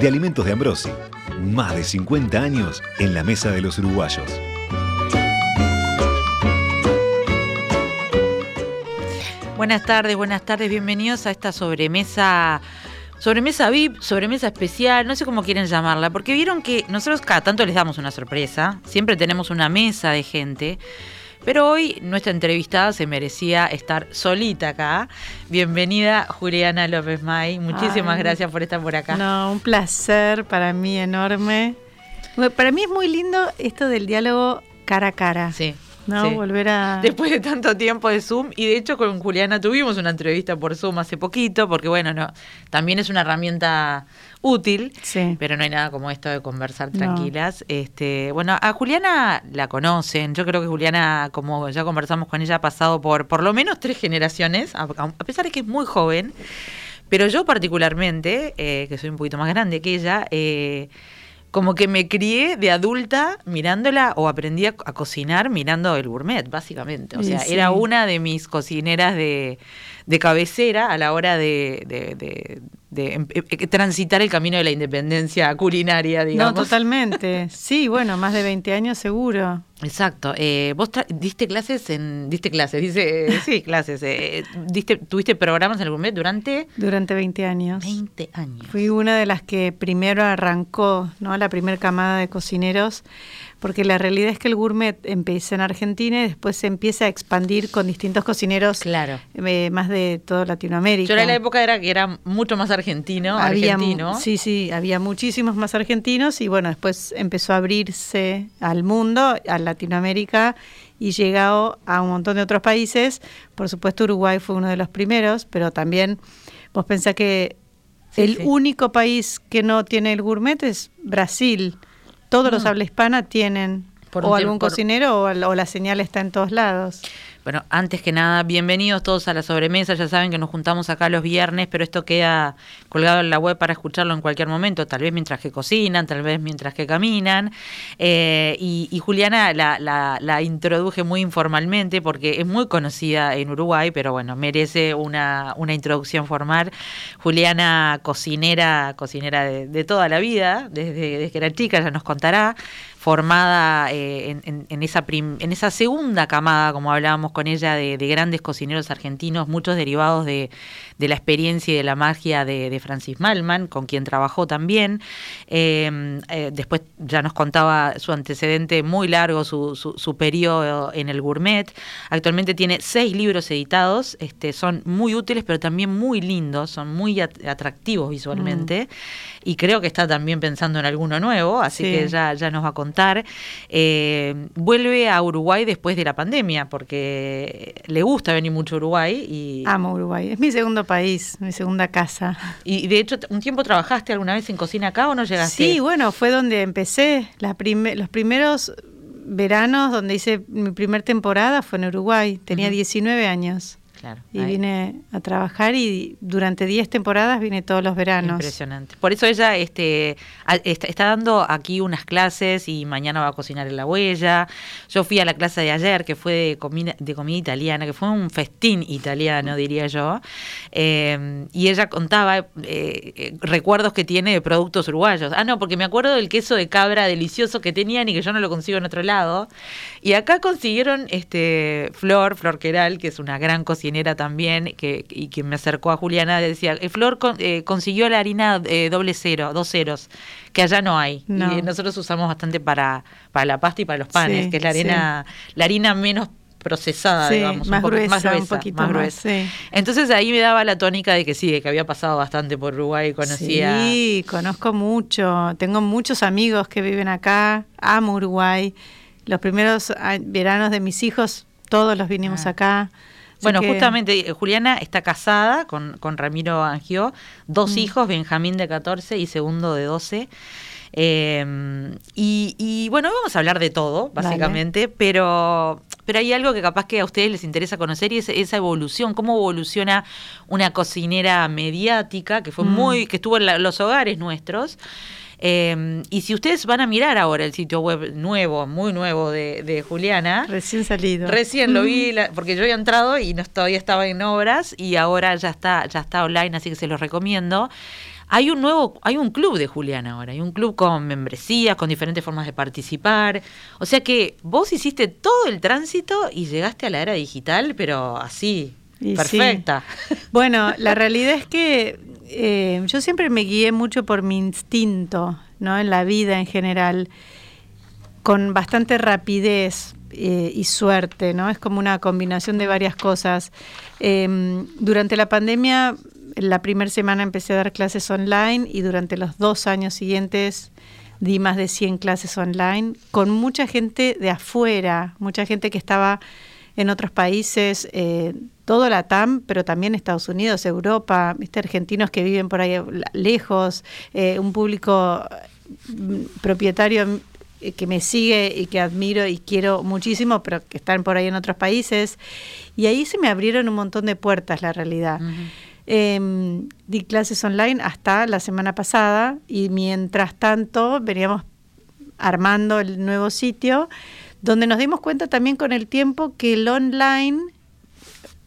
de Alimentos de Ambrosi. Más de 50 años en la mesa de los uruguayos. Buenas tardes, buenas tardes, bienvenidos a esta sobremesa, sobremesa VIP, sobremesa especial, no sé cómo quieren llamarla, porque vieron que nosotros cada tanto les damos una sorpresa, siempre tenemos una mesa de gente, pero hoy nuestra entrevistada se merecía estar solita acá. Bienvenida Juliana López May, muchísimas Ay. gracias por estar por acá. No, un placer para mí enorme. Para mí es muy lindo esto del diálogo cara a cara. Sí. ¿No? sí. Volver a. Después de tanto tiempo de Zoom, y de hecho con Juliana tuvimos una entrevista por Zoom hace poquito, porque bueno, no, también es una herramienta útil, Sí. pero no hay nada como esto de conversar No. tranquilas. Este, bueno, a Juliana la conocen, yo creo que Juliana, como ya conversamos con ella, ha pasado por por lo menos tres generaciones, a, a pesar de que es muy joven, pero yo particularmente, eh, que soy un poquito más grande que ella, eh, como que me crié de adulta mirándola o aprendí a, a cocinar mirando el gourmet, básicamente. O sea, sí. era una de mis cocineras de, de cabecera a la hora de, de- de- de em- eh, transitar el camino de la independencia culinaria, digamos. No, totalmente. Sí, bueno, más de 20 años seguro. Exacto. Eh, vos diste clases en... Diste clases, dice... sí, clases. eh, diste, tuviste programas en el gourmet durante Durante 20 años. 20 años. Fui una de las que primero arrancó, ¿no? La primera camada de cocineros, porque la realidad es que el gourmet empieza en Argentina y después se empieza a expandir con distintos cocineros Claro. eh, más de toda Latinoamérica. Yo era la época era que era mucho más argentino, Había, argentino. Sí, sí, había muchísimos más argentinos y bueno, después empezó a abrirse al mundo, a Latinoamérica y llegado a un montón de otros países. Por supuesto, Uruguay fue uno de los primeros, pero también vos pensás que Sí, el sí. único país que no tiene el gourmet es Brasil. Todos los Mm. habla hispana tienen Por o algún por- cocinero o, o la señal está en todos lados. Bueno, antes que nada, bienvenidos todos a la sobremesa. Ya saben que nos juntamos acá los viernes, pero esto queda colgado en la web para escucharlo en cualquier momento, tal vez mientras que cocinan, tal vez mientras que caminan. Eh, y, y Juliana la, la- la introduje muy informalmente porque es muy conocida en Uruguay, pero bueno, merece una, una introducción formal. Juliana, cocinera, cocinera de, de toda la vida, desde, desde que era chica, ya nos contará formada eh, en, en- en esa en esa segunda camada, como hablábamos con ella, de, de grandes cocineros argentinos, muchos derivados de, la experiencia y de la magia de, Francis Malman, con quien trabajó también. Eh, eh, después ya nos contaba su antecedente muy largo, su, su, periodo en el gourmet. Actualmente tiene seis libros editados, este, son muy útiles, pero también muy lindos, son muy at- atractivos visualmente. Y creo que está también pensando en alguno nuevo, así Sí. que ya, ya nos va a contar. Eh, vuelve a Uruguay después de la pandemia, porque le gusta venir mucho a Uruguay y, Amo Uruguay, es mi segundo país, mi segunda casa. y de hecho un tiempo trabajaste alguna vez en cocina acá o no llegaste. Sí, bueno, fue donde empecé. La prime- los primeros veranos donde hice mi primer temporada fue en Uruguay. Tenía Ujú. 19 años Claro, y ahí. vine a trabajar y durante 10 temporadas vine todos los veranos. Impresionante. Por eso ella este, a- está, está dando aquí unas clases y mañana va a cocinar en la huella. Yo fui a la clase de ayer que fue de comida, de comida italiana, que fue un festín italiano, diría yo. Eh, y ella contaba eh, eh, recuerdos que tiene de productos uruguayos. Ah, no, porque me acuerdo del queso de cabra delicioso que tenían y que yo no lo consigo en otro lado. Y acá consiguieron este Flor, Flor Queral, que es una gran cocinera también, que, y que me acercó a Juliana, decía, eh, Flor con- eh, consiguió la harina eh, doble cero, dos ceros, que allá no hay. No. Y nosotros usamos bastante para, para la pasta y para los panes, Sí, que es la arena, la harina menos procesada, Sí, digamos, más un, gruesa, más gruesa, un poquito más más, gruesa. sí. Entonces ahí me daba la tónica de que sí, de que había pasado bastante por Uruguay, conocía... Sí, conozco mucho. Tengo muchos amigos que viven acá. Amo Uruguay. Los primeros ah, veranos de mis hijos, todos los vinimos Ah. acá. Bueno, justamente eh, Juliana está casada con, con Ramiro Angió, dos mm. hijos, Benjamín de 14 y segundo de 12. Em, y, bueno, vamos a hablar de todo, básicamente, pero, pero hay algo que capaz que a ustedes les interesa conocer y es esa evolución, cómo evoluciona una cocinera mediática que fue mm. muy, que estuvo en los hogares nuestros. Em, y si ustedes van a mirar ahora el sitio web nuevo, muy nuevo de, Juliana. Recién salido. Recién lo vi, porque yo había entrado y no, todavía estaba en obras y ahora ya está, ya está online, así que se los recomiendo. Hay un nuevo, hay un club de Juliana ahora, hay un club con membresías, con diferentes formas de participar. O sea que vos hiciste todo el tránsito y llegaste a la era digital, pero así, perfecta. Bueno, la realidad es que eh, yo siempre me guié mucho por mi instinto, ¿no? En la vida en general, con bastante rapidez. Eh, y suerte, ¿no? Es como una combinación de varias cosas. Em, durante la pandemia la primera semana empecé a dar clases online y durante los dos años siguientes di más de 100 clases online con mucha gente de afuera, mucha gente que estaba en otros países, eh, todo la TAM, pero también Estados Unidos, Europa, ¿viste? argentinos que viven por ahí lejos, eh, un público mm, propietario eh, que me sigue y que admiro y quiero muchísimo, pero que están por ahí en otros países. Y ahí se me abrieron un montón de puertas, la realidad. Em, di clases online hasta la semana pasada y mientras tanto veníamos armando el nuevo sitio, donde nos dimos cuenta también con el tiempo que el online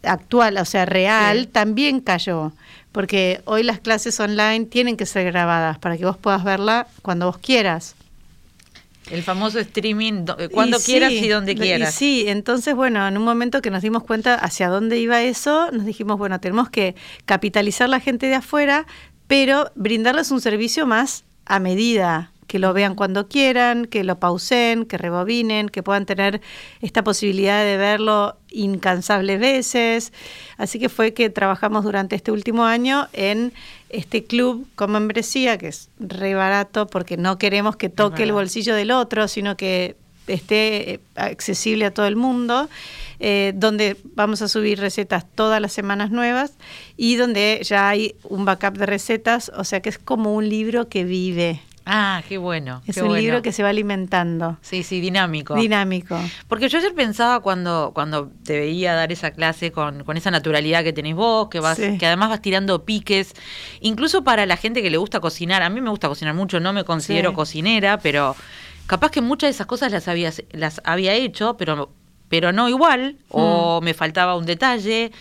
actual, o sea, real, también cayó. Porque hoy las clases online tienen que ser grabadas para que vos puedas verla cuando vos quieras. El famoso streaming, cuando quieras y donde quieras. sí, entonces, bueno, en un momento que nos dimos cuenta hacia dónde iba eso, nos dijimos, bueno, tenemos que capitalizar la gente de afuera, pero brindarles un servicio más a medida, que lo vean cuando quieran, que lo pausen, que rebobinen, que puedan tener esta posibilidad de verlo incansables veces. Así que fue que trabajamos durante este último año en este club con membresía, que es re barato porque no queremos que toque el bolsillo del otro, sino que esté eh, accesible a todo el mundo, eh, donde vamos a subir recetas todas las semanas nuevas y donde ya hay un backup de recetas, o sea que es como un libro que vive. Ah, qué bueno. Es un libro que se va alimentando. Sí, sí, dinámico. Dinámico. Porque yo ayer pensaba cuando, cuando te veía dar esa clase con, con esa naturalidad que tenés vos, que vas, que además vas tirando piques, incluso para la gente que le gusta cocinar. A mí me gusta cocinar mucho, no me considero cocinera, pero capaz que muchas de esas cosas las había, las había hecho, pero, pero no igual, o mm. me faltaba un detalle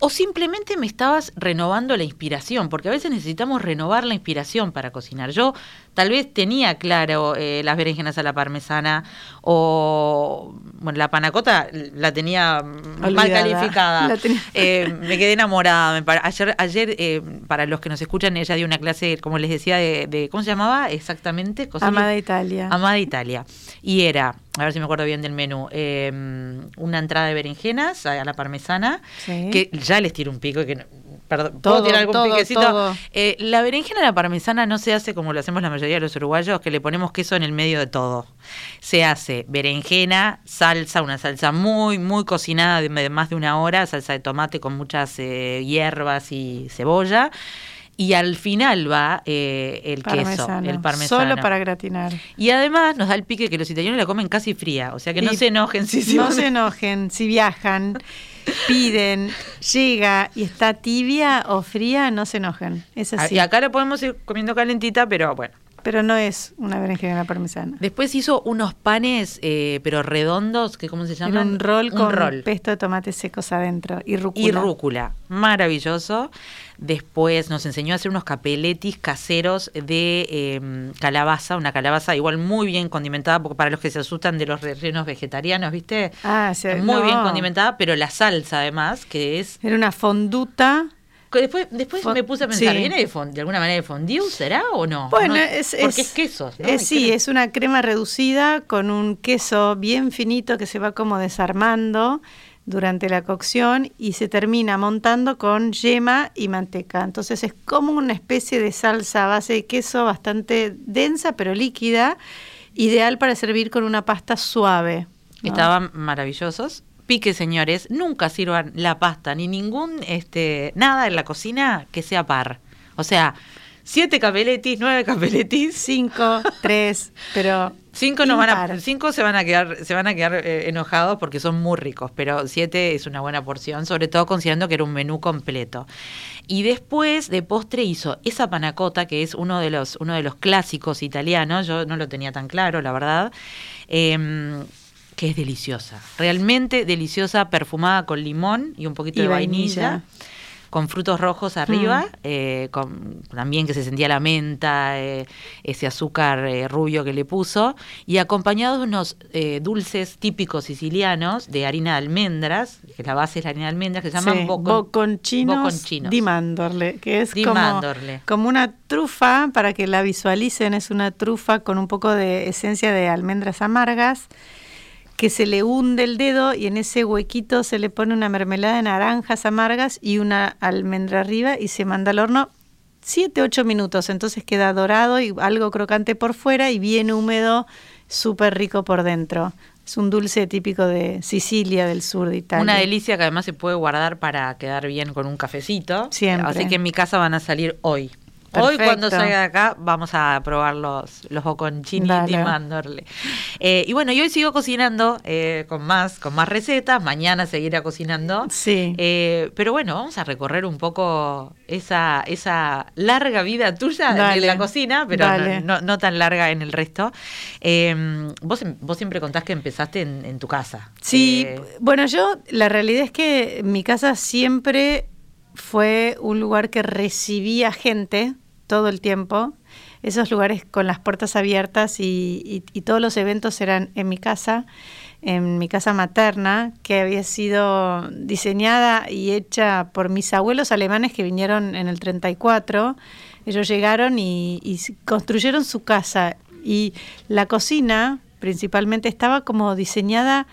o simplemente me estabas renovando la inspiración, porque a veces necesitamos renovar la inspiración para cocinar. Yo tal vez tenía claro eh, las berenjenas a la parmesana o bueno, la panacota la tenía mal calificada. Eh, me quedé enamorada. ayer, ayer eh, para los que nos escuchan, ella dio una clase, como les decía, de, ¿cómo se llamaba exactamente? Amada Italia. Amada Italia. Y era, a ver si me acuerdo bien del menú, una entrada de berenjenas a la parmesana, que ya les tiro un pico que Perdón, ¿puedo tirar algún piquecito? Eh, la berenjena a la parmesana no se hace como lo hacemos la mayoría de los uruguayos, que le ponemos queso en el medio de todo. Se hace berenjena, salsa, una salsa muy, muy cocinada de, más de una hora, salsa de tomate con muchas eh, hierbas y cebolla. Y al final va eh, el queso, el parmesano. Solo para gratinar. Y además nos da el pique que los italianos la comen casi fría. O sea que no se enojen si No se enojen si viajan piden, llega y está tibia o fría, no se enojen. Es así. Y acá la podemos ir comiendo calentita, pero bueno. Pero no es una berenjena parmesana. Después hizo unos panes, eh, pero redondos, que ¿cómo se llaman? un rol con pesto de tomates secos adentro y rúcula. Y rúcula. Maravilloso. Después nos enseñó a hacer unos capeletis caseros de em, calabaza, una calabaza igual muy bien condimentada, porque para los que se asustan de los rellenos vegetarianos, ¿viste? Ah, sí. Muy bien condimentada, pero la salsa además, que es... Era una fonduta Después, después me puse a pensar, ¿viene de, alguna manera de fondue? ¿Será o no? Bueno, es, porque es, queso. sí, es una crema reducida con un queso bien finito que se va como desarmando durante la cocción y se termina montando con yema y manteca. Entonces es como una especie de salsa a base de queso bastante densa pero líquida, ideal para servir con una pasta suave. Estaban maravillosos pique, señores, nunca sirvan la pasta ni ningún este nada en la cocina que sea par. O sea, siete capeletis, nueve capeletis. Cinco, tres, pero Cinco, no van a, cinco se van a quedar, se van a quedar eh, enojados porque son muy ricos, pero siete es una buena porción, sobre todo considerando que era un menú completo. Y después de postre hizo esa panacota, que es uno de los, uno de los clásicos italianos, yo no lo tenía tan claro, la verdad. Em, que es deliciosa, realmente deliciosa, perfumada con limón y un poquito de vainilla. con frutos rojos arriba, mm. eh, con, también que se sentía la menta, eh, ese azúcar eh, rubio que le puso, y acompañados de unos dulces típicos sicilianos de harina de almendras, que la base es la harina de almendras, que se llaman boconchinos, di mandorle, que es como, como, una trufa, para que la visualicen, es una trufa con un poco de esencia de almendras amargas, que se le hunde el dedo y en ese huequito se le pone una mermelada de naranjas amargas y una almendra arriba y se manda al horno 7, 8 minutos. Entonces queda dorado y algo crocante por fuera y bien húmedo, súper rico por dentro. Es un dulce típico de Sicilia, del sur de Italia. Una delicia que además se puede guardar para quedar bien con un cafecito. Siempre. Así que en mi casa van a salir hoy. Hoy cuando salga de acá vamos a probar los, los boconchini y mandorle. Eh, y bueno, yo hoy sigo cocinando eh, con más con más recetas, mañana seguiré cocinando. Sí. Eh, pero bueno, vamos a recorrer un poco esa, esa larga vida tuya en la cocina, pero no, tan larga en el resto. vos, vos siempre contás que empezaste en, en tu casa. Sí, bueno, yo la realidad es que mi casa siempre fue un lugar que recibía gente todo el tiempo. Esos lugares con las puertas abiertas y, todos los eventos eran en mi casa, en mi casa materna, que había sido diseñada y hecha por mis abuelos alemanes que vinieron en el 34. Ellos llegaron y, construyeron su casa y la cocina principalmente estaba como diseñada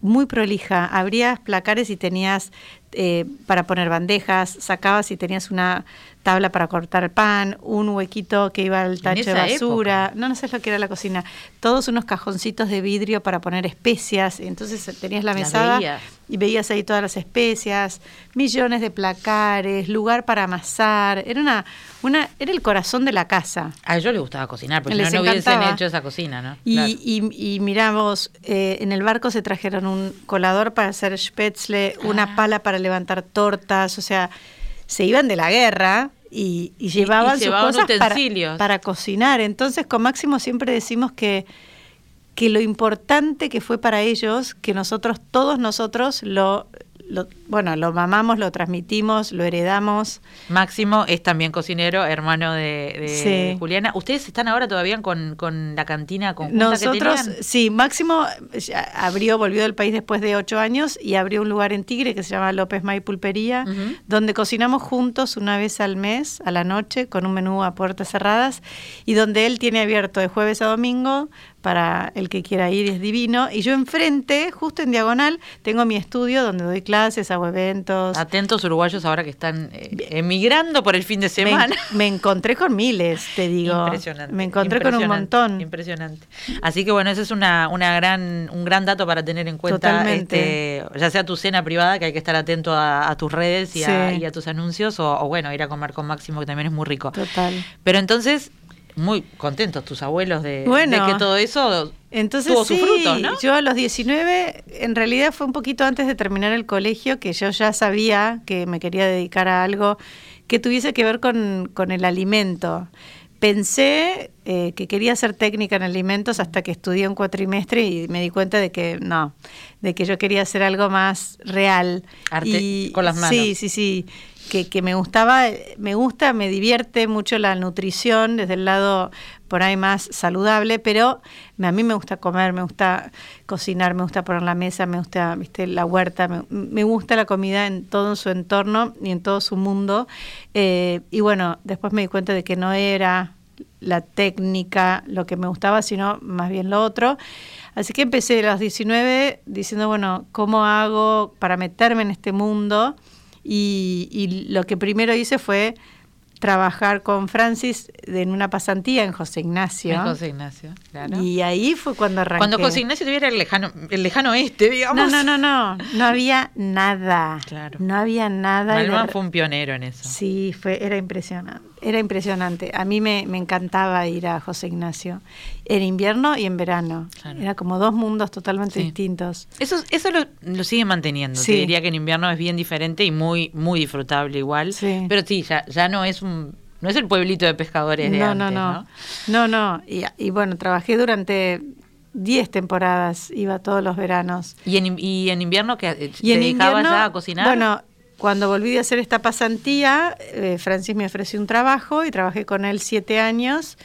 muy prolija. Abrías placares y tenías eh, para poner bandejas, sacabas y tenías una tabla para cortar el pan, un huequito que iba al tacho de basura, no, no sé lo que era la cocina, todos unos cajoncitos de vidrio para poner especias, entonces tenías la mesada y veías ahí todas las especias, millones de placares, lugar para amasar, era una, una, era el corazón de la casa. A ellos les gustaba cocinar, porque no, hubiesen hecho esa cocina, ¿no? Y, y, y miramos, eh, en el barco se trajeron un colador para hacer spätzle, una ah. pala para levantar tortas, o sea, se iban de la guerra y, llevaban sus cosas para, cocinar. Entonces con Máximo siempre decimos que, que lo importante que fue para ellos, que nosotros, todos nosotros, lo, bueno, lo mamamos, lo transmitimos, lo heredamos. Máximo es también cocinero, hermano de, Juliana. ¿Ustedes están ahora todavía con, la cantina conjunta Nosotros, sí, Máximo abrió, volvió del país después de ocho años y abrió un lugar en Tigre que se llama López May Pulpería, donde cocinamos juntos una vez al mes, a la noche, con un menú a puertas cerradas y donde él tiene abierto de jueves a domingo para el que quiera ir, es divino. Y yo enfrente, justo en diagonal, tengo mi estudio donde doy clases, eventos. Atentos uruguayos ahora que están eh, emigrando por el fin de semana. Me, encontré con miles, te digo. Impresionante. Me encontré con un montón. Impresionante. Así que bueno, ese es una, una gran, un gran dato para tener en cuenta. Totalmente. Este, ya sea tu cena privada, que hay que estar atento a, tus redes y, a, tus anuncios, o, o bueno, ir a comer con Máximo, que también es muy rico. Total. Pero entonces, muy contentos tus abuelos de, que todo eso entonces, tuvo sí, ¿no? Yo a los 19, en realidad fue un poquito antes de terminar el colegio, que yo ya sabía que me quería dedicar a algo que tuviese que ver con, el alimento. Pensé eh, que quería ser técnica en alimentos hasta que estudié un cuatrimestre y me di cuenta de que no, de que yo quería hacer algo más real. Arte con las manos. Sí, sí, sí que, me gustaba, me gusta, me divierte mucho la nutrición desde el lado por ahí más saludable, pero a mí me gusta comer, me gusta cocinar, me gusta poner la mesa, me gusta ¿viste, la huerta, me, gusta la comida en todo su entorno y en todo su mundo. Eh, y bueno, después me di cuenta de que no era la técnica lo que me gustaba, sino más bien lo otro. Así que empecé a los 19 diciendo, bueno, ¿cómo hago para meterme en este mundo? Y, lo que primero hice fue trabajar con Francis en una pasantía en José Ignacio. En José Ignacio, claro. Y ahí fue cuando arranqué. Cuando José Ignacio tuviera el lejano, el lejano este, digamos. No, no, no, no. No había nada. Claro. No había nada. Malman fue un pionero en eso. Sí, fue, era impresionante. Era impresionante. A mí me, me encantaba ir a José Ignacio. En invierno y en verano. Claro. Era como dos mundos totalmente Sí. distintos. Eso, eso lo, lo sigue manteniendo. Sí. Te diría que en invierno es bien diferente y muy, muy disfrutable igual. Sí. Pero sí, ya, ya no es un, no es el pueblito de pescadores de no, antes, no, no, no, no. Y, y bueno, trabajé durante 10 temporadas, iba todos los veranos. Y en, y en invierno que Y te en dedicabas invierno, ya a cocinar. Bueno, cuando volví de hacer esta pasantía, eh, Francis me ofreció un trabajo y trabajé con él siete años.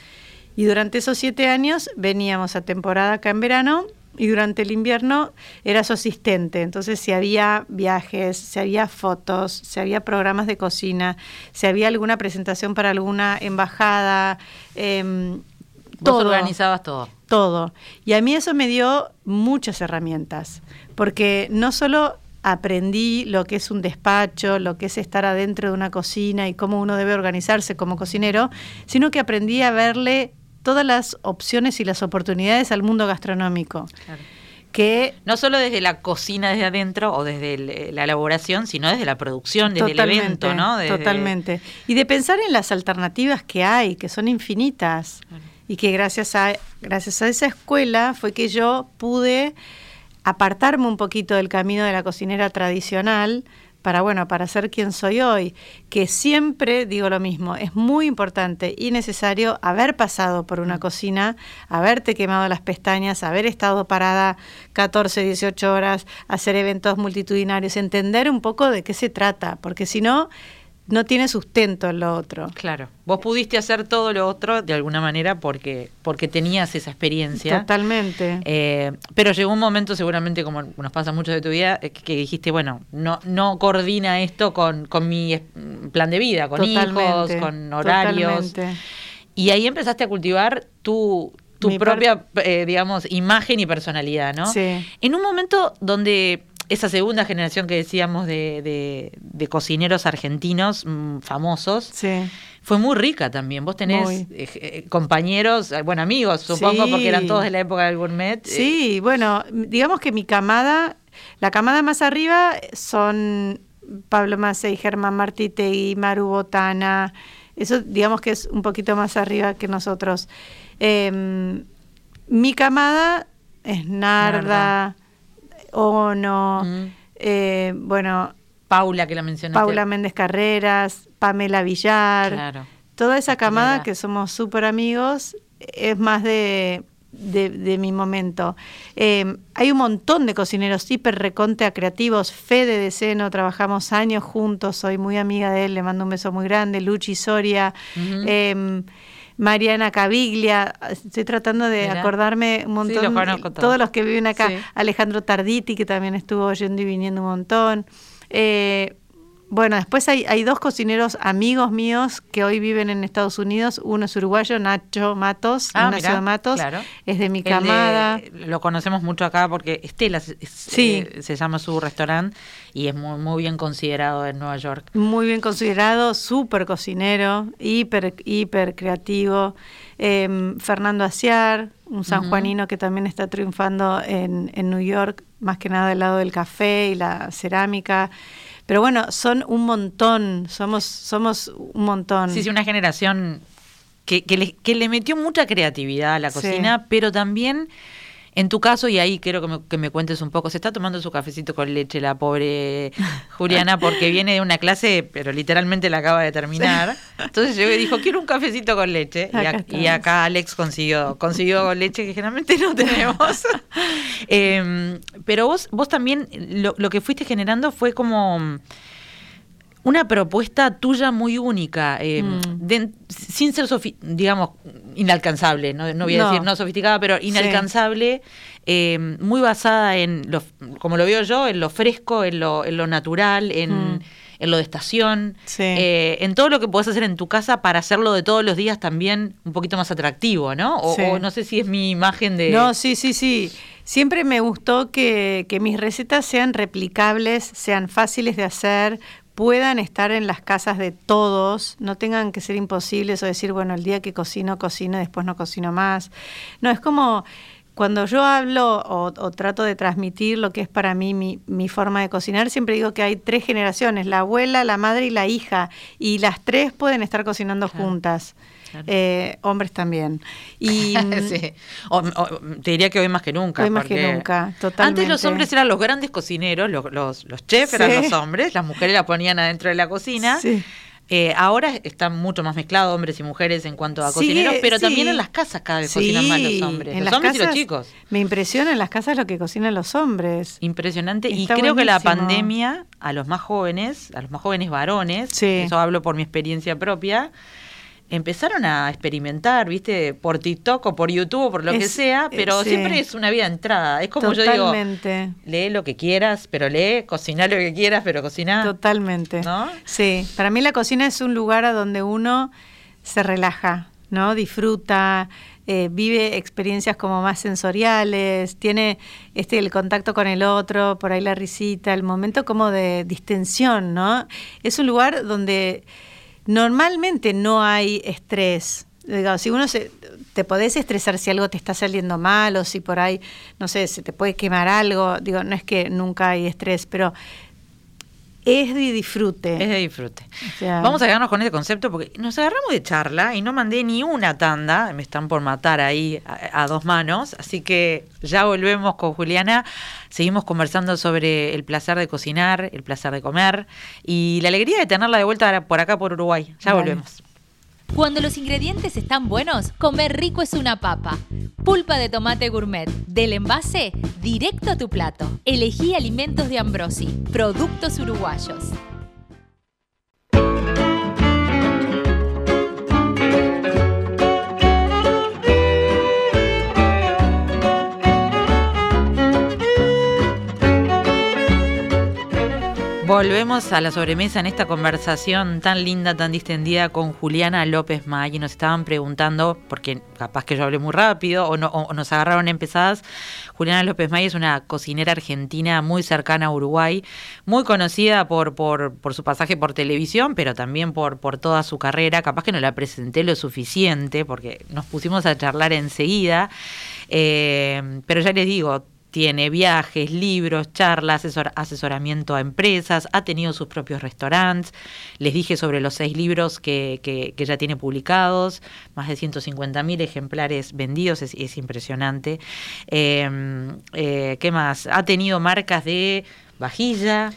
Y durante esos siete años veníamos a temporada acá en verano y durante el invierno era su asistente. Entonces, si había viajes, si había fotos, si había programas de cocina, si había alguna presentación para alguna embajada, em, Vos todo organizabas todo. todo. Y a mí eso me dio muchas herramientas, porque no solo aprendí lo que es un despacho, lo que es estar adentro de una cocina y cómo uno debe organizarse como cocinero, sino que aprendí a verle todas las opciones y las oportunidades al mundo gastronómico. Que No solo desde la cocina desde adentro o desde el- la elaboración, sino desde la producción, desde el evento, ¿no? Desde- totalmente. Y de pensar en las alternativas que hay, que son infinitas. Y que gracias a, gracias a esa escuela fue que yo pude apartarme un poquito del camino de la cocinera tradicional para bueno, para ser quien soy hoy, que siempre digo lo mismo, es muy importante y necesario haber pasado por una cocina, haberte quemado las pestañas, haber estado parada 14, 18 horas, hacer eventos multitudinarios, entender un poco de qué se trata, porque si no no tiene sustento en lo otro. Claro. Vos pudiste hacer todo lo otro de alguna manera porque, porque tenías esa experiencia. Totalmente. Eh, pero llegó un momento, seguramente como nos pasa mucho de tu vida, eh, que, que dijiste, bueno, no, no coordina esto con, con mi eh, plan de vida, con hijos, con horarios. totalmente. Y ahí empezaste a cultivar tu, tu Mi propia, eh, digamos, imagen y personalidad, ¿no? Sí. En un momento donde esa segunda generación que decíamos de, de- de cocineros argentinos mm, famosos Sí. fue muy rica también. Vos tenés eh, eh, compañeros, eh, bueno, amigos, supongo, Sí. porque eran todos de la época del gourmet. eh, Sí, bueno, digamos que mi camada, la camada más arriba son Pablo Macei, Germán Martitegui, Maru Botana, eso digamos que es un poquito más arriba que nosotros. Eh, mi camada es Narda, Narda. Ono, Mm. eh, bueno, Paula, que la mencionaste. Paula Méndez Carreras, Pamela Villar. Claro. Toda esa camada que somos súper amigos es más de, de, de mi momento. Eh, hay un montón de cocineros hiper recontra creativos. Fede de Seno, trabajamos años juntos, soy muy amiga de él, le mando un beso muy grande. Luchi Soria, eh, Mariana Caviglia, estoy tratando de Mira. acordarme un Sí, montón. conozco todos. todos los que viven acá. Sí. Alejandro Tarditi, que también estuvo yendo y viniendo un montón. Eh, bueno, después hay, hay dos cocineros amigos míos que hoy viven en Estados Unidos. Uno es uruguayo, Nacho Matos, Ah, Ignacio mirá, de Matos. claro. Es de mi de- camada. lo conocemos mucho acá porque Estela es- Sí. eh, se llama su restaurante y es muy, muy bien considerado en Nueva York. Muy bien considerado, súper cocinero, hiper, hiper creativo. Eh, Fernando Aciar, un sanjuanino que también está triunfando en, en New York, más que nada del lado del café y la cerámica. Pero bueno, son un montón, somos, somos un montón. Sí, sí, una generación que, que le, que le metió mucha creatividad a la Sí. cocina, pero también, en tu caso, y ahí quiero que me, que me cuentes un poco, se está tomando su cafecito con leche la pobre Juliana porque viene de una clase, pero literalmente la acaba de terminar. Entonces llegó y dijo, quiero un cafecito con leche. Y, acá Alex consiguió, consiguió leche que generalmente no tenemos. Em, pero vos, vos también lo, lo que fuiste generando fue como una propuesta tuya muy única, eh, Mm. de- sin ser, digamos, inalcanzable, no, no voy a No. decir no sofisticada, pero inalcanzable, eh, muy basada en, lo, como lo veo yo, en lo fresco, en lo, en lo natural, en, Mm. en lo de estación, Sí. eh, en todo lo que podés hacer en tu casa para hacerlo de todos los días también un poquito más atractivo, ¿no? O, Sí. o no sé si es mi imagen de... No, sí, sí, sí. Siempre me gustó que, que mis recetas sean replicables, sean fáciles de hacer, puedan estar en las casas de todos, no tengan que ser imposibles o decir, bueno, el día que cocino, cocino, después no cocino más. No, es como cuando yo hablo o, trato de transmitir lo que es para mí mi, mi, forma de cocinar, siempre digo que hay tres generaciones, la abuela, la madre y la hija, y las tres pueden estar cocinando juntas. Eh, hombres también. Y, sí. te diría que hoy más que nunca. Hoy más que nunca, totalmente. Antes los hombres eran los grandes cocineros, los, los, los chefs eran los hombres, las mujeres la ponían adentro de la cocina. Sí. Eh, ahora están mucho más mezclados hombres y mujeres en cuanto a cocineros, pero también en las casas cada vez cocinan más los hombres. los hombres y los chicos. Me impresiona en las casas lo que cocinan los hombres. Impresionante. y creo que la pandemia a los más jóvenes, a los más jóvenes varones, eso hablo por mi experiencia propia, empezaron a experimentar, ¿viste? Por TikTok o por YouTube o por lo que sea, pero siempre es una vida entrada. Es como yo digo, lee lo que quieras, pero lee, cocina lo que quieras, pero cocina. Totalmente. ¿No? Sí, para mí la cocina es un lugar a donde uno se relaja, ¿no? Disfruta, eh, vive experiencias como más sensoriales, tiene este el contacto con el otro, por ahí la risita, el momento como de distensión, ¿no? Es un lugar donde Normalmente no hay estrés. si uno se, te podés estresar si algo te está saliendo mal o si por ahí, no sé, se te puede quemar algo. Digo, no es que nunca hay estrés, pero es de disfrute. Es de disfrute. Vamos a quedarnos con ese concepto porque nos agarramos de charla y no mandé ni una tanda, me están por matar ahí a, dos manos, así que ya volvemos con Juliana, seguimos conversando sobre el placer de cocinar, el placer de comer y la alegría de tenerla de vuelta por acá por Uruguay. Ya volvemos. Cuando los ingredientes están buenos, comer rico es una papa. Pulpa de tomate gourmet, del envase directo a tu plato. Elegí alimentos de Ambrosi, productos uruguayos. Volvemos a la sobremesa en esta conversación tan linda, tan distendida con Juliana López May. Nos estaban preguntando, porque capaz que yo hablé muy rápido o, nos agarraron empezadas. Juliana López May es una cocinera argentina muy cercana a Uruguay, muy conocida por, por, por su pasaje por televisión, pero también por, por toda su carrera. Capaz que no la presenté lo suficiente, porque nos pusimos a charlar enseguida. Eh, pero ya les digo, tiene viajes, libros, charlas, asesoramiento a empresas, ha tenido sus propios restaurantes. Les dije sobre los seis libros que, que, ya tiene publicados, más de 150 mil ejemplares vendidos, es, impresionante. Em, eh, ¿Qué más? Ha tenido marcas de vajilla.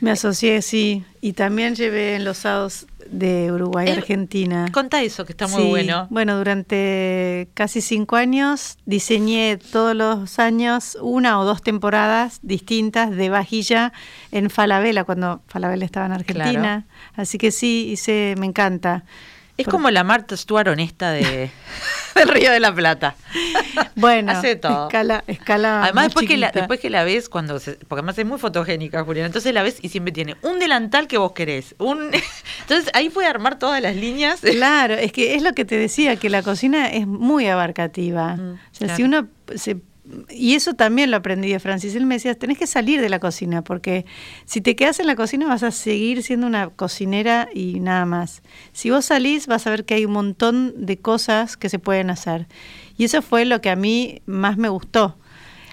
Me asocié, sí, y también llevé enlosados de Uruguay a Argentina. Conta eso, que está muy bueno. Bueno, durante casi cinco años diseñé todos los años una o dos temporadas distintas de vajilla en Falabella, cuando Falabella estaba en Argentina. Así que sí, hice, me encanta. Es como la Marta Stuart honesta de, del Río de la Plata. Bueno, hace todo. Escala, escala además, después que, la, después que la ves, cuando porque además es muy fotogénica, Juliana, entonces la ves y siempre tiene un delantal que vos querés. Un, entonces ahí puede armar todas las líneas. Claro, es que es lo que te decía, que la cocina es muy abarcativa. Mm, o sea, si uno se y eso también lo aprendí de Francis. Él me decía, tenés que salir de la cocina, porque si te quedas en la cocina vas a seguir siendo una cocinera y nada más. Si vos salís vas a ver que hay un montón de cosas que se pueden hacer. Y eso fue lo que a mí más me gustó.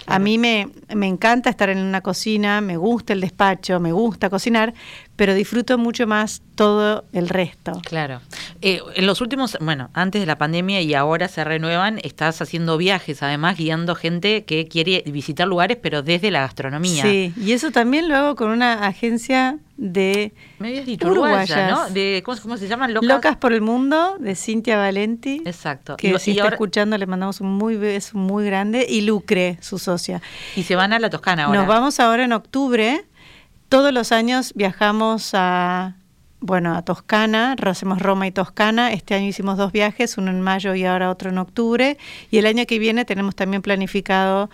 A mí me, me encanta estar en una cocina, me gusta el despacho, me gusta cocinar, pero disfruto mucho más todo el resto. Claro. Eh, en los últimos, bueno, antes de la pandemia y ahora se renuevan, estás haciendo viajes, además guiando gente que quiere visitar lugares, pero desde la gastronomía. Sí, y eso también lo hago con una agencia de medios uruguayas, ¿no? De, ¿cómo, se llaman? Locas. por el mundo, de Cintia Valenti. Exacto. Que si está escuchando le mandamos un muy beso muy grande. Y Lucre, su socia. Y se van a la Toscana ahora. Nos vamos ahora en octubre todos los años viajamos a, bueno, a Toscana, hacemos Roma y Toscana. Este año hicimos dos viajes, uno en mayo y ahora otro en octubre. Y el año que viene tenemos también planificado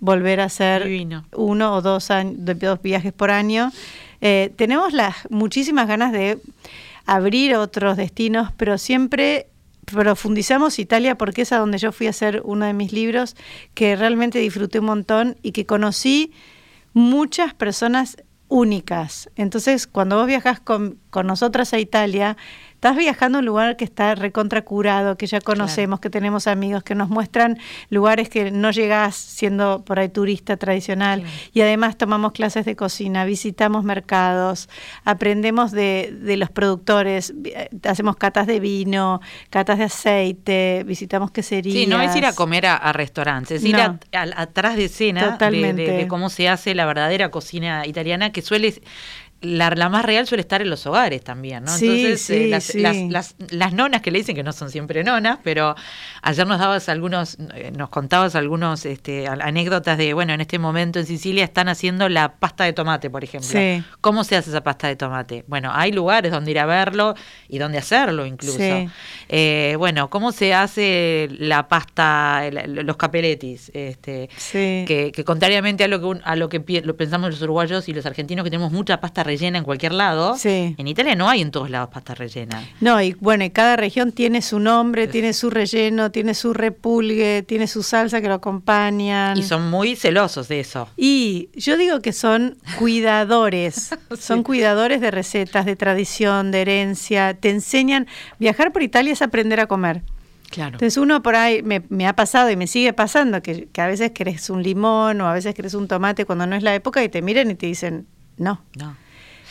volver a hacer uno o dos, dos viajes por año. Eh, tenemos las muchísimas ganas de abrir otros destinos, pero siempre profundizamos Italia porque es a donde yo fui a hacer uno de mis libros que realmente disfruté un montón y que conocí muchas personas únicas. Entonces, cuando vos viajas con, con nosotras a Italia, estás viajando a un lugar que está recontra curado, que ya conocemos, que tenemos amigos, que nos muestran lugares que no llegás siendo por ahí turista tradicional. Y además tomamos clases de cocina, visitamos mercados, aprendemos de, de los productores, eh, hacemos catas de vino, catas de aceite, visitamos queserías. Sí, no es ir a comer a, restaurantes, es ir a, atrás de escena de, de cómo se hace la verdadera cocina italiana que suele la, la, más real suele estar en los hogares también, ¿no? Entonces, eh, las, Las, las, nonas que le dicen que no son siempre nonas, pero ayer nos dabas algunos, eh, nos contabas algunos este, anécdotas de, bueno, en este momento en Sicilia están haciendo la pasta de tomate, por ejemplo. ¿Cómo se hace esa pasta de tomate? Bueno, hay lugares donde ir a verlo y donde hacerlo incluso. Eh, bueno, ¿cómo se hace la pasta, los capeletis? Este, que, que, contrariamente a lo que, a lo que lo pensamos los uruguayos y los argentinos, que tenemos mucha pasta rellena en cualquier lado. Sí. En Italia no hay en todos lados pasta rellena. No, y bueno, y cada región tiene su nombre, tiene su relleno, tiene su repulgue, tiene su salsa que lo acompañan. Y son muy celosos de eso. Y yo digo que son cuidadores, son cuidadores de recetas, de tradición, de herencia, te enseñan, viajar por Italia es aprender a comer. Claro. Entonces uno por ahí me, me ha pasado y me sigue pasando que, que, a veces querés un limón o a veces querés un tomate cuando no es la época y te miran y te dicen, no. No.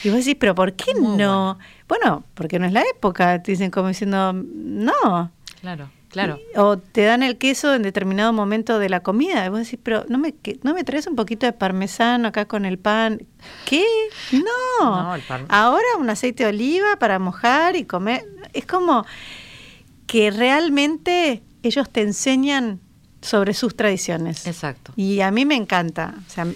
Y vos decís, pero ¿por qué no? Bueno. porque no es la época. Te dicen como diciendo, no. Claro, claro. o te dan el queso en determinado momento de la comida. Y vos decís, pero ¿no me, ¿no me traes un poquito de parmesano acá con el pan? ¿Qué? No. Ahora un aceite de oliva para mojar y comer. Es como que realmente ellos te enseñan sobre sus tradiciones. Exacto. Y a mí me encanta. O sea,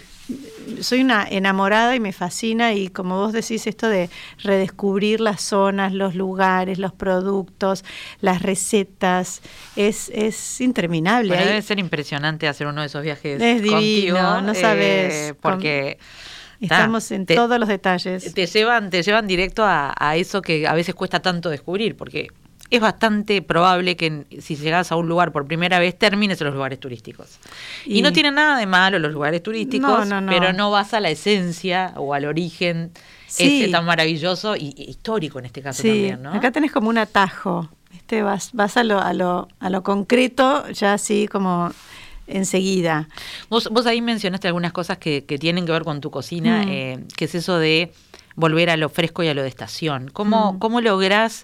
soy una enamorada y me fascina y como vos decís esto de redescubrir las zonas, los lugares, los productos, las recetas, es, es interminable. debe ser impresionante hacer uno de esos viajes es divino, no sabes. Eh, porque... Estamos en todos los detalles. Te llevan, te llevan directo a, a, eso que a veces cuesta tanto descubrir, porque es bastante probable que si llegas a un lugar por primera vez termines en los lugares turísticos. Y, no tiene nada de malo los lugares turísticos, pero no vas a la esencia o al origen ese tan maravilloso y, histórico en este caso también, ¿no? Acá tenés como un atajo, ¿viste? Vas, vas a, lo, a, lo, a lo concreto ya así como enseguida. Vos, vos ahí mencionaste algunas cosas que, que tienen que ver con tu cocina, mm. eh, que es eso de volver a lo fresco y a lo de estación. ¿Cómo, mm. cómo lográs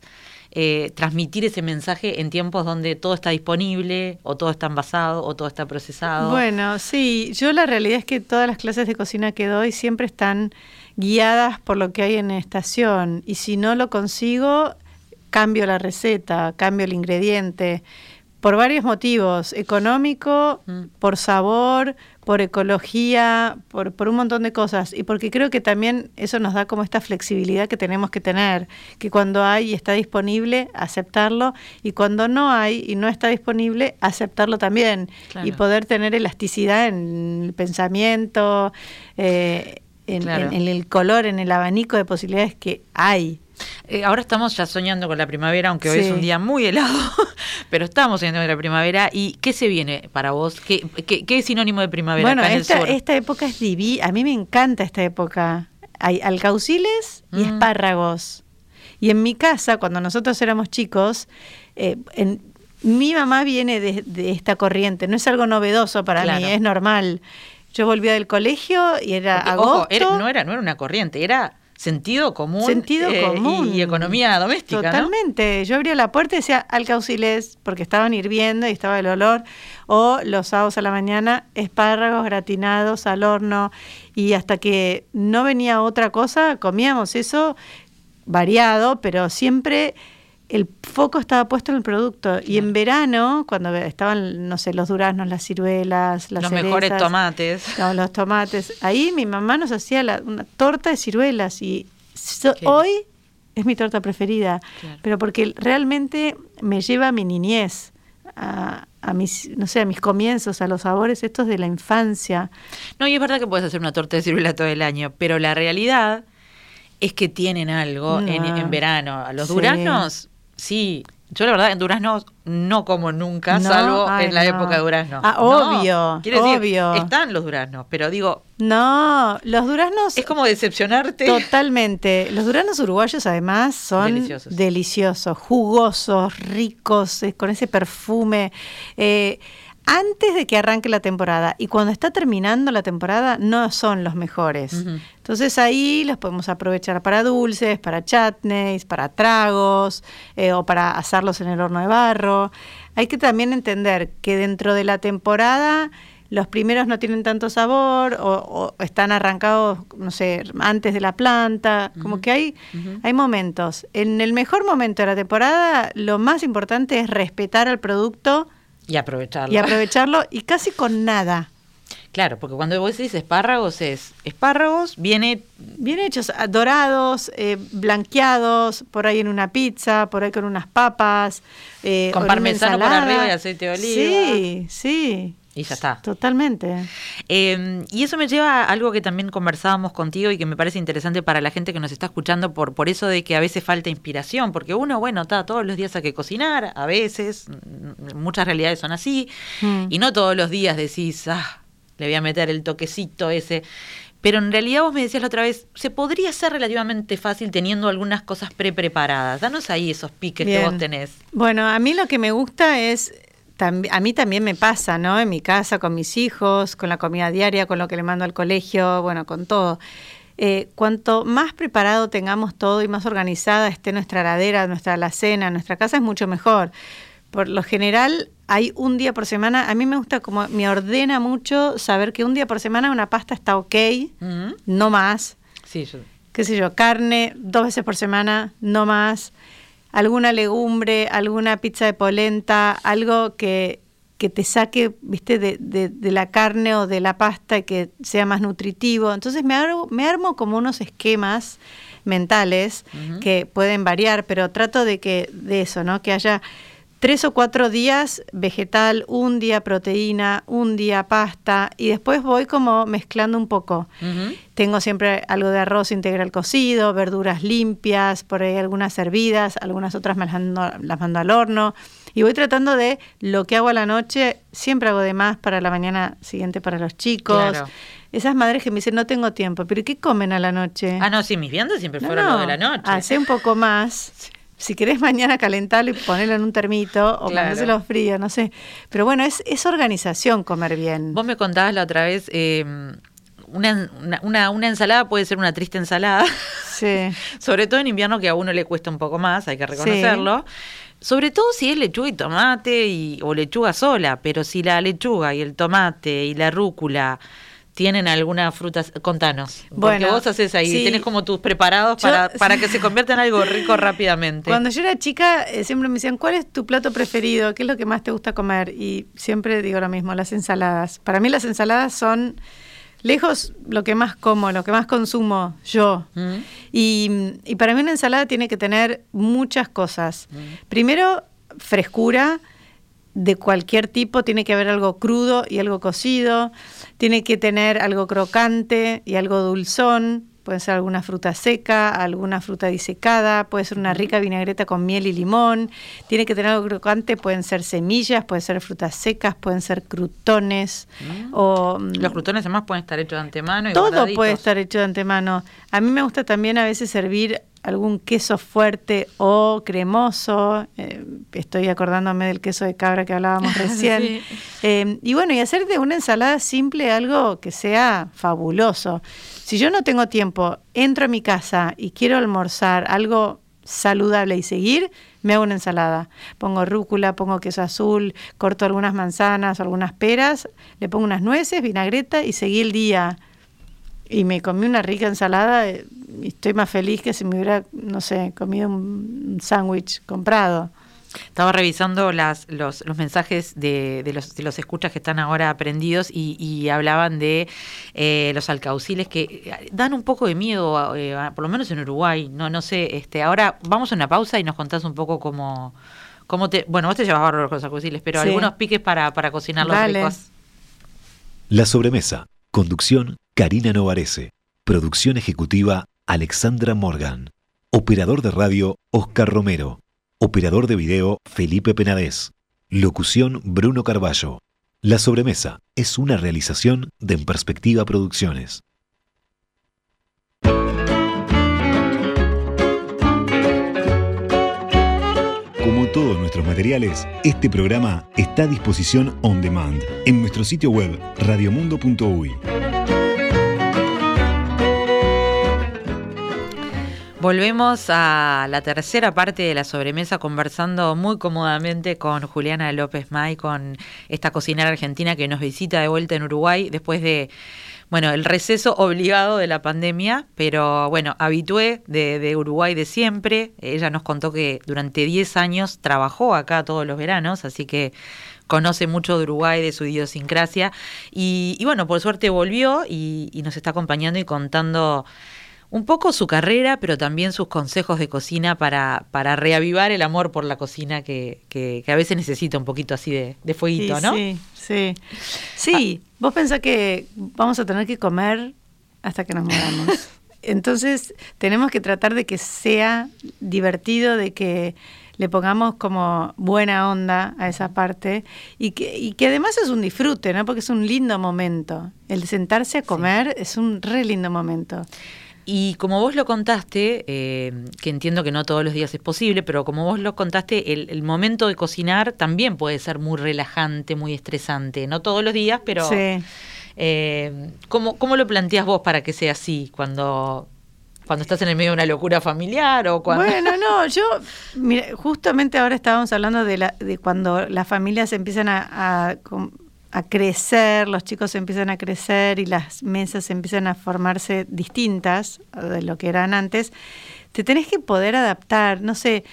eh, transmitir ese mensaje en tiempos donde todo está disponible o todo está envasado o todo está procesado. Bueno, sí, yo la realidad es que todas las clases de cocina que doy siempre están guiadas por lo que hay en estación y si no lo consigo, cambio la receta, cambio el ingrediente por varios motivos, económico, mm. por sabor, por ecología, por, por, un montón de cosas. Y porque creo que también eso nos da como esta flexibilidad que tenemos que tener, que cuando hay y está disponible, aceptarlo, y cuando no hay y no está disponible, aceptarlo también. Y poder tener elasticidad en el pensamiento, eh, en el color, en el abanico de posibilidades que hay. Eh, ahora estamos ya soñando con la primavera, aunque hoy es un día muy helado, pero estamos soñando con la primavera. ¿Y qué se viene para vos? ¿Qué, qué, es sinónimo de primavera? Bueno, esta, esta época es divina. A mí me encanta esta época. Hay alcauciles y mm. espárragos. Y en mi casa, cuando nosotros éramos chicos, eh, mi mamá viene de, esta corriente. No es algo novedoso para mí, es normal. Yo volvía del colegio y era agosto. no, era, no era una corriente, era sentido común, sentido eh, común. Y, economía doméstica. Totalmente. Yo abría la puerta y decía alcauciles, porque estaban hirviendo y estaba el olor, o los sábados a la mañana espárragos gratinados al horno, y hasta que no venía otra cosa, comíamos eso variado, pero siempre el foco estaba puesto en el producto. Y en verano, cuando estaban, no sé, los duraznos, las ciruelas, las Los mejores tomates. los tomates. Ahí mi mamá nos hacía una torta de ciruelas y hoy es mi torta preferida. Pero porque realmente me lleva a mi niñez. A, a, mis, no sé, a mis comienzos, a los sabores estos de la infancia. No, y es verdad que puedes hacer una torta de ciruela todo el año, pero la realidad es que tienen algo en, en, verano. A los duraznos Sí, Yo la verdad en durazno no como nunca, No, salvo ay, en la no. época de durazno. Ah, No, obvio, quiere decir, están los duraznos, pero digo, No, los duraznos es como decepcionarte. Totalmente. Los duranos uruguayos además son Deliciosos. deliciosos, jugosos, ricos, eh, con ese perfume. Eh, antes de que arranque la temporada y cuando está terminando la temporada no son los mejores. Entonces ahí los podemos aprovechar para dulces, para chutneys, para tragos eh, o para asarlos en el horno de barro. Hay que también entender que dentro de la temporada los primeros no tienen tanto sabor o, o están arrancados, no sé, antes de la planta. Como que hay, hay momentos. En el mejor momento de la temporada, lo más importante es respetar al producto Y aprovecharlo. y aprovecharlo y casi con nada. Claro, porque cuando vos decís espárragos es espárragos, viene Bien hechos, ah, dorados, eh, blanqueados, por ahí en una pizza, por ahí con unas papas. eh, Con parmesano por arriba y aceite de oliva. Sí, sí. Y ya está. Totalmente. Eh, y eso me lleva a algo que también conversábamos contigo y que me parece interesante para la gente que nos está escuchando por, por eso de que a veces falta inspiración, porque uno, bueno, está todos los días hay que cocinar, a veces, mm, muchas realidades son así, Mm. y no todos los días decís, ah, le voy a meter el toquecito ese. Pero en realidad vos me decías la otra vez, se podría hacer relativamente fácil teniendo algunas cosas pre-preparadas. Danos ahí esos piques que vos tenés. Bueno, a mí lo que me gusta es, a mí también me pasa, ¿no? En mi casa, con mis hijos, con la comida diaria, con lo que le mando al colegio, bueno, con todo. Eh, cuanto más preparado tengamos todo y más organizada esté nuestra heladera, nuestra alacena, nuestra casa, es mucho mejor. Por lo general, hay un día por semana, a mí me gusta como, me ordena mucho saber que un día por semana una pasta está ok, Ujú. no más Sí, yo- qué sé yo, carne dos veces por semana, no más, alguna legumbre, alguna pizza de polenta, algo que, que te saque, viste, de, de- de la carne o de la pasta y que sea más nutritivo. Entonces me armo, me armo como unos esquemas mentales que pueden variar, pero trato de que, de eso, ¿no? Que haya tres o cuatro días vegetal, un día proteína, un día pasta, y después voy como mezclando un poco. Tengo siempre algo de arroz integral cocido, verduras limpias, por ahí algunas hervidas, algunas otras me las mando, las mando al horno. Y voy tratando de lo que hago a la noche, siempre hago de más para la mañana siguiente para los chicos. Claro. Esas madres que me dicen, no tengo tiempo, pero ¿qué comen a la noche? Ah, no, sí, mis viandas siempre No, fueron no, lo de la noche. Hacé un poco más. Si querés mañana calentarlo y ponerlo en un termito o Claro. mandárselo frío, no sé. Pero bueno, es, es organización comer bien. Vos me contabas la otra vez, eh, una, una, una- una ensalada puede ser una triste ensalada, Sí. sobre todo en invierno que a uno le cuesta un poco más, hay que reconocerlo. Sobre todo si es lechuga y tomate y, o lechuga sola, pero si la lechuga y el tomate y la rúcula tienen alguna fruta, contanos. Porque Bueno, vos haces ahí, sí. tenés como tus preparados Yo- para, para que se convierta en algo rico rápidamente. Cuando yo era chica, eh, siempre me decían, ¿cuál es tu plato preferido? ¿Qué es lo que más te gusta comer? Y siempre digo lo mismo, las ensaladas. Para mí las ensaladas son lejos lo que más como, lo que más consumo yo. ¿Mm? Y, y para mí una ensalada tiene que tener muchas cosas. Mm. Primero, frescura de cualquier tipo, tiene que haber algo crudo y algo cocido, tiene que tener algo crocante y algo dulzón, puede ser alguna fruta seca, alguna fruta disecada, puede ser una rica vinagreta con miel y limón, tiene que tener algo crocante, pueden ser semillas, pueden ser frutas secas, pueden ser crutones o mm, Los crutones además pueden estar hechos de antemano y todo guardaditos. puede estar hecho de antemano. A mí me gusta también a veces servir algún queso fuerte o cremoso. eh, estoy acordándome del queso de cabra que hablábamos recién. Sí. Eh, y bueno, y hacer de una ensalada simple algo que sea fabuloso. Si yo no tengo tiempo, entro a mi casa y quiero almorzar algo saludable y seguir, me hago una ensalada. Pongo rúcula, pongo queso azul, corto algunas manzanas o algunas peras, le pongo unas nueces, vinagreta y seguí el día. Y me comí una rica ensalada eh, y estoy más feliz que si me hubiera, no sé, comido un sándwich comprado. Estaba revisando las, los, los mensajes de, de los, de los escuchas que están ahora aprendidos y, y hablaban de eh, los alcauciles que eh, dan un poco de miedo, eh, por lo menos en Uruguay. No, no sé. Este, ahora vamos a una pausa y nos contás un poco cómo, cómo te. Bueno, vos te llevas bárbaro con los alcauciles, pero Sí. algunos piques para, para cocinarlos Dale. ricos. La sobremesa. Conducción, Karina Novarese. Producción ejecutiva, Alexandra Morgan. Operador de radio, Oscar Romero. Operador de video Felipe Penadez. Locución Bruno Carballo. La sobremesa es una realización de En Perspectiva Producciones. Como todos nuestros materiales, este programa está a disposición on demand en nuestro sitio web radiomundo.uy. Volvemos a la tercera parte de la sobremesa conversando muy cómodamente con Juliana López May, con esta cocinera argentina que nos visita de vuelta en Uruguay después de, bueno, el receso obligado de la pandemia, pero bueno, habitué de, de Uruguay de siempre. Ella nos contó que durante 10 años trabajó acá todos los veranos, así que conoce mucho de Uruguay, de su idiosincrasia. Y, y bueno, por suerte volvió y, y nos está acompañando y contando un poco su carrera, pero también sus consejos de cocina para, para reavivar el amor por la cocina que, que, que a veces necesita un poquito así de, de fueguito, Sí, ¿no? Sí, sí. Sí, vos pensás que vamos a tener que comer hasta que nos moramos. Entonces, tenemos que tratar de que sea divertido, de que le pongamos como buena onda a esa parte y que, y que además es un disfrute, ¿no? Porque es un lindo momento. El sentarse a comer es un re lindo momento. Y como vos lo contaste, eh, que entiendo que no todos los días es posible, pero como vos lo contaste, el, el momento de cocinar también puede ser muy relajante, muy estresante. No todos los días, pero Sí. eh, ¿cómo, ¿cómo lo planteas vos para que sea así cuando, cuando estás en el medio de una locura familiar o cuando... Bueno, no, yo, mira, justamente ahora estábamos hablando de, la, de cuando las familias empiezan a, a crecer, los chicos empiezan a crecer y las mesas empiezan a formarse distintas de lo que eran antes, te tenés que poder adaptar, no sé.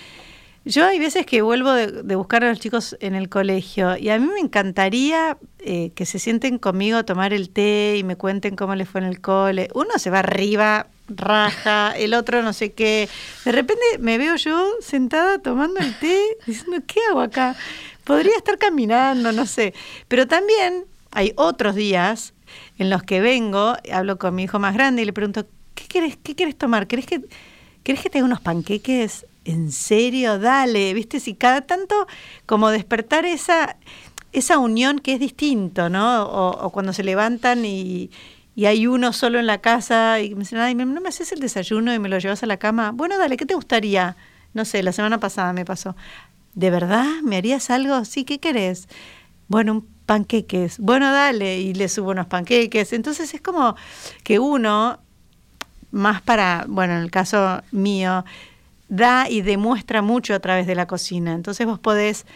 Yo hay veces que vuelvo de, buscar a los chicos en el colegio y a mí me encantaría eh, que se sienten conmigo a tomar el té y me cuenten cómo les fue en el cole. Uno se va arriba, raja, el otro no sé qué. De repente me veo yo sentada tomando el té diciendo, ¿qué hago acá? Podría estar caminando, no sé. Pero también hay otros días en los que vengo, hablo con mi hijo más grande y le pregunto, ¿qué quieres, qué quieres tomar? ¿Querés que, ¿Querés que te haga unos panqueques? ¿En serio? Dale, ¿viste? Si cada tanto como despertar esa, esa unión que es distinto, ¿no? O, o cuando se levantan y, y hay uno solo en la casa y me dicen, ay, ¿no me haces el desayuno y me lo llevas a la cama? Bueno, dale, ¿qué te gustaría? No sé, la semana pasada me pasó. ¿De verdad? ¿Me harías algo? Sí, ¿qué querés? Bueno, un panqueques. Bueno, dale, y le subo unos panqueques. Entonces es como que uno, más para, bueno, en el caso mío, da y demuestra mucho a través de la cocina. Entonces vos podés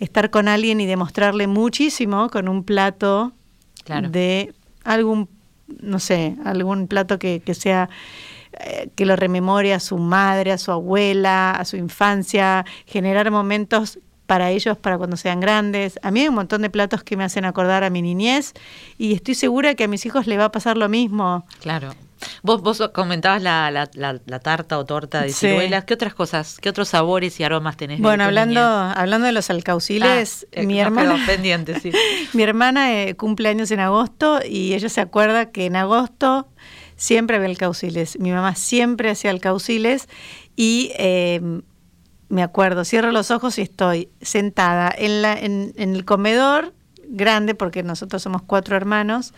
estar con alguien y demostrarle muchísimo con un plato Claro. de algún, no sé, algún plato que, que sea eh, que lo rememore a su madre, a su abuela, a su infancia, generar momentos para ellos para cuando sean grandes. A mí hay un montón de platos que me hacen acordar a mi niñez y estoy segura que a mis hijos les va a pasar lo mismo. Claro. Vos, vos comentabas la, la, la- la tarta o torta de Sí. ciruelas. ¿Qué otras cosas, qué otros sabores y aromas tenés? Bueno, hablando, niñez? hablando de los alcauciles, Ah, eh, mi hermana, quedó pendiente, sí. mi hermana eh, cumple años en agosto y ella se acuerda que en agosto siempre había alcauciles. Mi mamá siempre hacía alcauciles y eh, me acuerdo, cierro los ojos y estoy sentada en, la, en, el comedor grande, porque nosotros somos cuatro hermanos,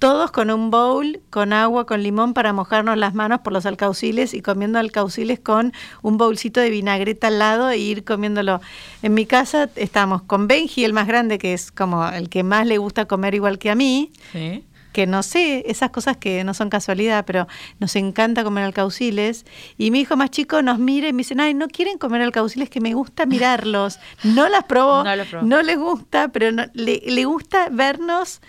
todos con un bowl, con agua, con limón para mojarnos las manos por los alcauciles y comiendo alcauciles con un bowlcito de vinagreta al lado e ir comiéndolo. En mi casa estamos con Benji, el más grande, que es como el que más le gusta comer igual que a mí, Sí. Que no sé, esas cosas que no son casualidad, pero nos encanta comer alcauciles. Y mi hijo más chico nos mira y me dice, ay, no quieren comer alcauciles, que me gusta mirarlos. No las probó, No los probó. no les gusta, pero no- le, le gusta vernos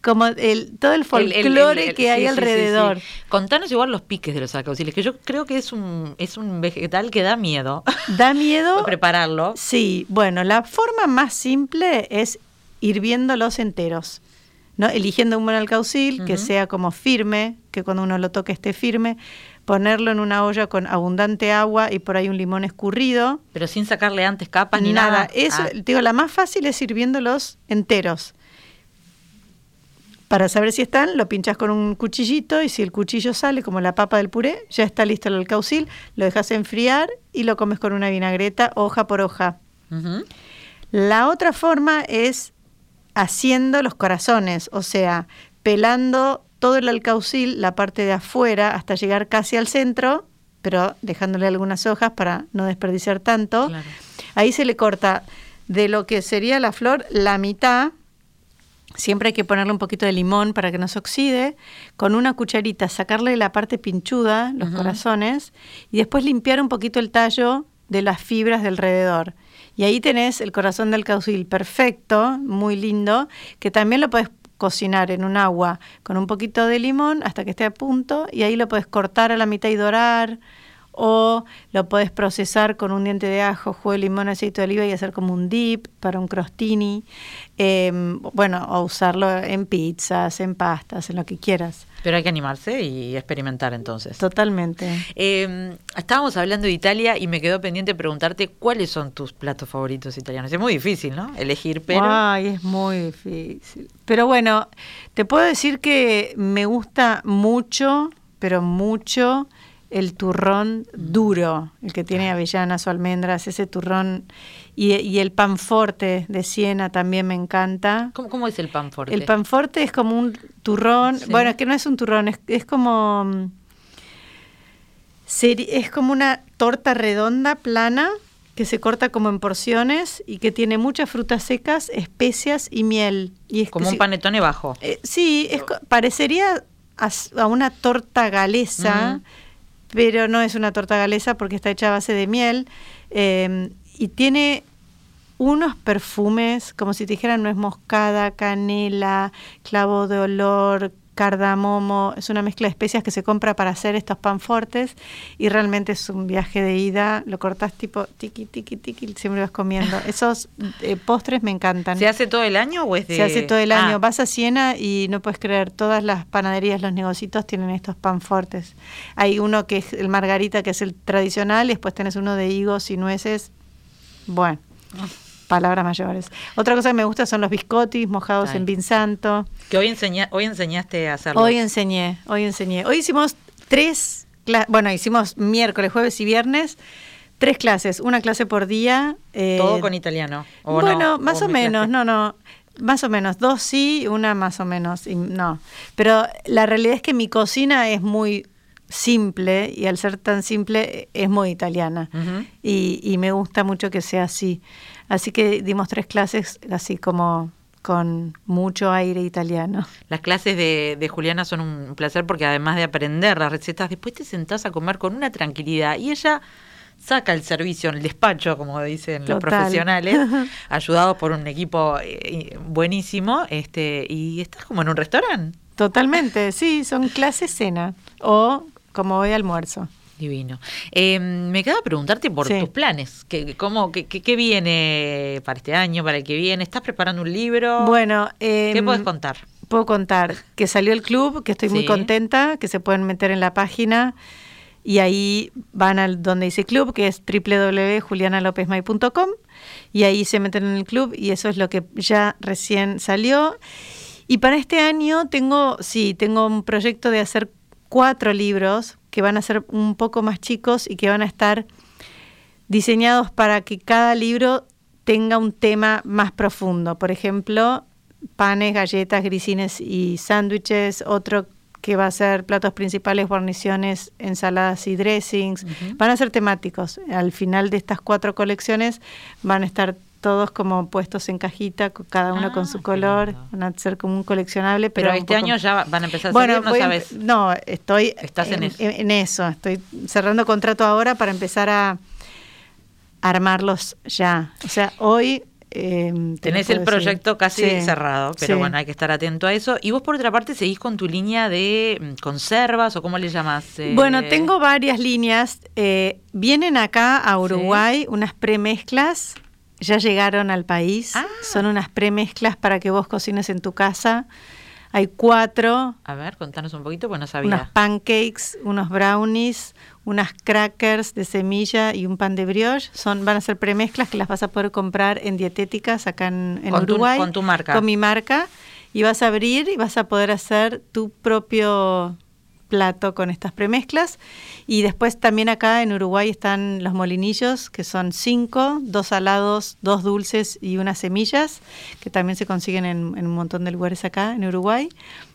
como el, todo el folclore el- el- que hay sí, sí, sí, alrededor. sí. Contanos igual los piques de los alcauciles, que yo creo que es un, es un vegetal que da miedo Da miedo. prepararlo. Sí, bueno, la forma más simple es hirviéndolos enteros. ¿No? Eligiendo un buen alcaucil que sea como firme, que cuando uno lo toque esté firme, ponerlo en una olla con abundante agua y por ahí un limón escurrido. Pero sin sacarle antes capas ni nada. Eso, Ah, te digo, la más fácil es hirviéndolos enteros. Para saber si están, lo pinchas con un cuchillito y si el cuchillo sale como la papa del puré, ya está listo el alcaucil, lo dejas enfriar y lo comes con una vinagreta hoja por hoja. La otra forma es haciendo los corazones, o sea, pelando todo el alcaucil, la parte de afuera, hasta llegar casi al centro, pero dejándole algunas hojas para no desperdiciar tanto. Claro. Ahí se le corta de lo que sería la flor la mitad. Siempre hay que ponerle un poquito de limón para que no se oxide. Con una cucharita sacarle la parte pinchuda, los corazones, y después limpiar un poquito el tallo de las fibras del alrededor. Y ahí tenés el corazón del caucil perfecto, muy lindo, que también lo puedes cocinar en un agua con un poquito de limón hasta que esté a punto y ahí lo puedes cortar a la mitad y dorar o lo puedes procesar con un diente de ajo, jugo de limón, aceite de oliva y hacer como un dip para un crostini. Eh, bueno, o usarlo en pizzas, en pastas, en lo que quieras. Pero hay que animarse y experimentar entonces. Totalmente. Eh, estábamos hablando de Italia y me quedó pendiente preguntarte cuáles son tus platos favoritos italianos. Es muy difícil, ¿no? Elegir, pero... Ay, es muy difícil. Pero bueno, te puedo decir que me gusta mucho, pero mucho, el turrón duro, el que tiene avellanas o almendras, ese turrón. Y, y el panforte de Siena también me encanta. ¿Cómo, cómo es el pan fuerte? El panforte es como un turrón, Sí. bueno, es que no es un turrón, es, es como mm, es como una torta redonda, plana, que se corta como en porciones y que tiene muchas frutas secas, especias y miel. Y es Como un si- panetone bajo. eh, sí, es, parecería a, una torta galesa. Pero no es una torta galesa porque está hecha a base de miel eh, y tiene unos perfumes, como si dijeran nuez moscada, canela, clavo de olor, cardamomo, es una mezcla de especias que se compra para hacer estos panfortes y realmente es un viaje de ida, lo cortás tipo tiki, tiki, tiki, siempre vas comiendo. Esos eh, postres me encantan. ¿Se hace todo el año o es de...? Se hace todo el Ah, año. Vas a Siena y no puedes creer, todas las panaderías, los negocitos tienen estos panfortes. Hay uno que es el margarita, que es el tradicional, y después tenés uno de higos y nueces. Bueno, palabras mayores. Otra cosa que me gusta son los biscottis mojados Ay. en vin santo. Que hoy, enseña, hoy enseñaste a hacerlo. Hoy enseñé, hoy enseñé. Hoy hicimos tres, bueno, hicimos miércoles, jueves y viernes, tres clases, una clase por día. eh, Todo con italiano. ¿o no? bueno, más o, menos, no, no. Más o menos, dos sí, una más o menos, y no. Pero la realidad es que mi cocina es muy simple y al ser tan simple es muy italiana y, y me gusta mucho que sea así. Así que dimos tres clases así como con mucho aire italiano. Las clases de, de Juliana son un placer porque además de aprender las recetas, después te sentás a comer con una tranquilidad y ella saca el servicio en el despacho, como dicen los profesionales, ayudados por un equipo eh, buenísimo, este y estás como en un restaurante. Totalmente, sí, son clases cena o como hoy almuerzo. Divino. Eh, me queda preguntarte por Sí. tus planes. ¿Qué, cómo, qué, qué- qué viene para este año, para el que viene? ¿Estás preparando un libro? Bueno, ¿qué em, puedes contar? Puedo contar que salió el club, que estoy muy contenta, que se pueden meter en la página y ahí van al donde dice club, que es www.julianalopezmay.com y ahí se meten en el club y eso es lo que ya recién salió. Y para este año tengo, sí, tengo un proyecto de hacer cuatro libros que van a ser un poco más chicos y que van a estar diseñados para que cada libro tenga un tema más profundo. Por ejemplo, panes, galletas, grisines y sándwiches. Otro que va a ser platos principales, guarniciones, ensaladas y dressings. Van a ser temáticos. Al final de estas cuatro colecciones van a estar todos como puestos en cajita, cada uno Ah, con su qué color. lindo. Van a ser como un coleccionable. Pero, Pero este poco- año ya va- van a empezar a bueno, salir, no sabes. empe- no, estoy Estás en eso. en eso. Estoy cerrando contrato ahora para empezar a armarlos ya. O sea, hoy... eh, te Tenés el decir. proyecto casi Sí, cerrado, pero sí. bueno, hay que estar atento a eso. Y vos por otra parte seguís con tu línea de mm, conservas o cómo le llamas. Eh, Bueno, tengo varias líneas. Eh, vienen acá a Uruguay unas premezclas. Ya llegaron al país. Ah. Son unas premezclas para que vos cocines en tu casa. Hay cuatro. A ver, contanos un poquito, pues no sabía. pancakes, unos brownies, unas crackers de semilla y un pan de brioche. Son, van a ser premezclas que las vas a poder comprar en dietéticas acá en, en Con tu- Uruguay. con tu marca. Con mi marca. y vas a abrir y vas a poder hacer tu propio plato con estas premezclas. Y después también acá en Uruguay están los molinillos, que son cinco, dos salados, dos dulces y unas semillas, que también se consiguen en, un montón de lugares acá en Uruguay.